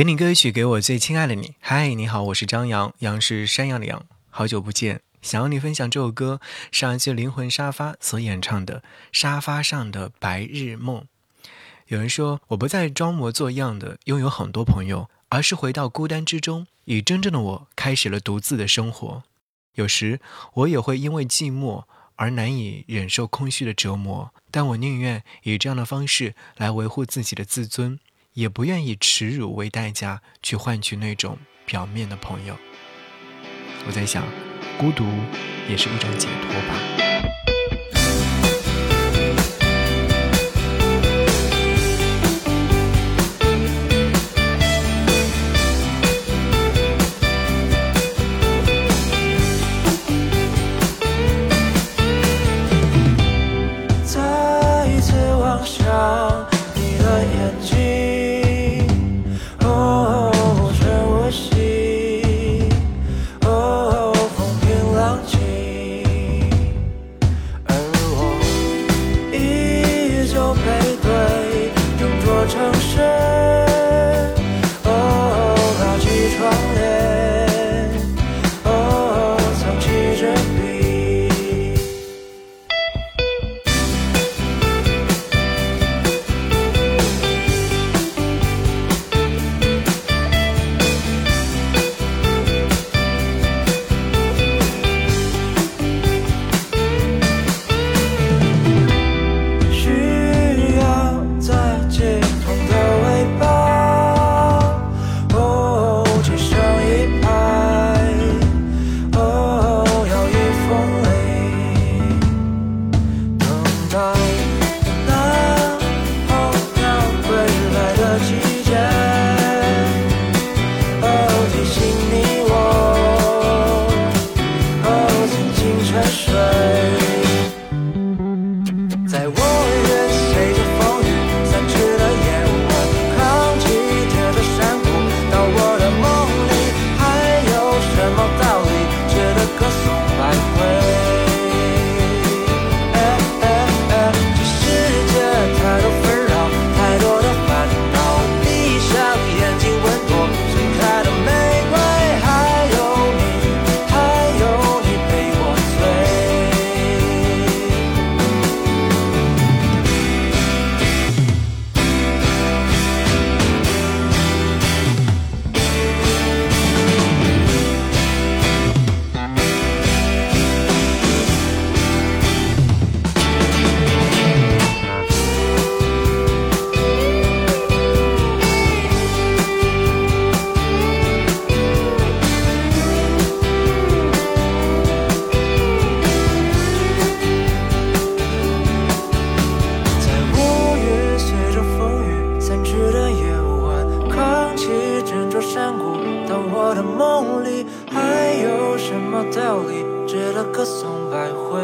给你歌曲，给我最亲爱的你。嗨，你好，我是张扬，杨是山羊的羊。好久不见，想要你分享这首歌，上一期灵魂沙发所演唱的《沙发上的白日梦》。有人说，我不再装模作样的拥有很多朋友，而是回到孤单之中，以真正的我开始了独自的生活。有时我也会因为寂寞而难以忍受空虚的折磨，但我宁愿以这样的方式来维护自己的自尊。也不愿以耻辱为代价去换取那种表面的朋友。我在想，孤独也是一种解脱吧。我的梦里还有什么道理？值得歌颂百回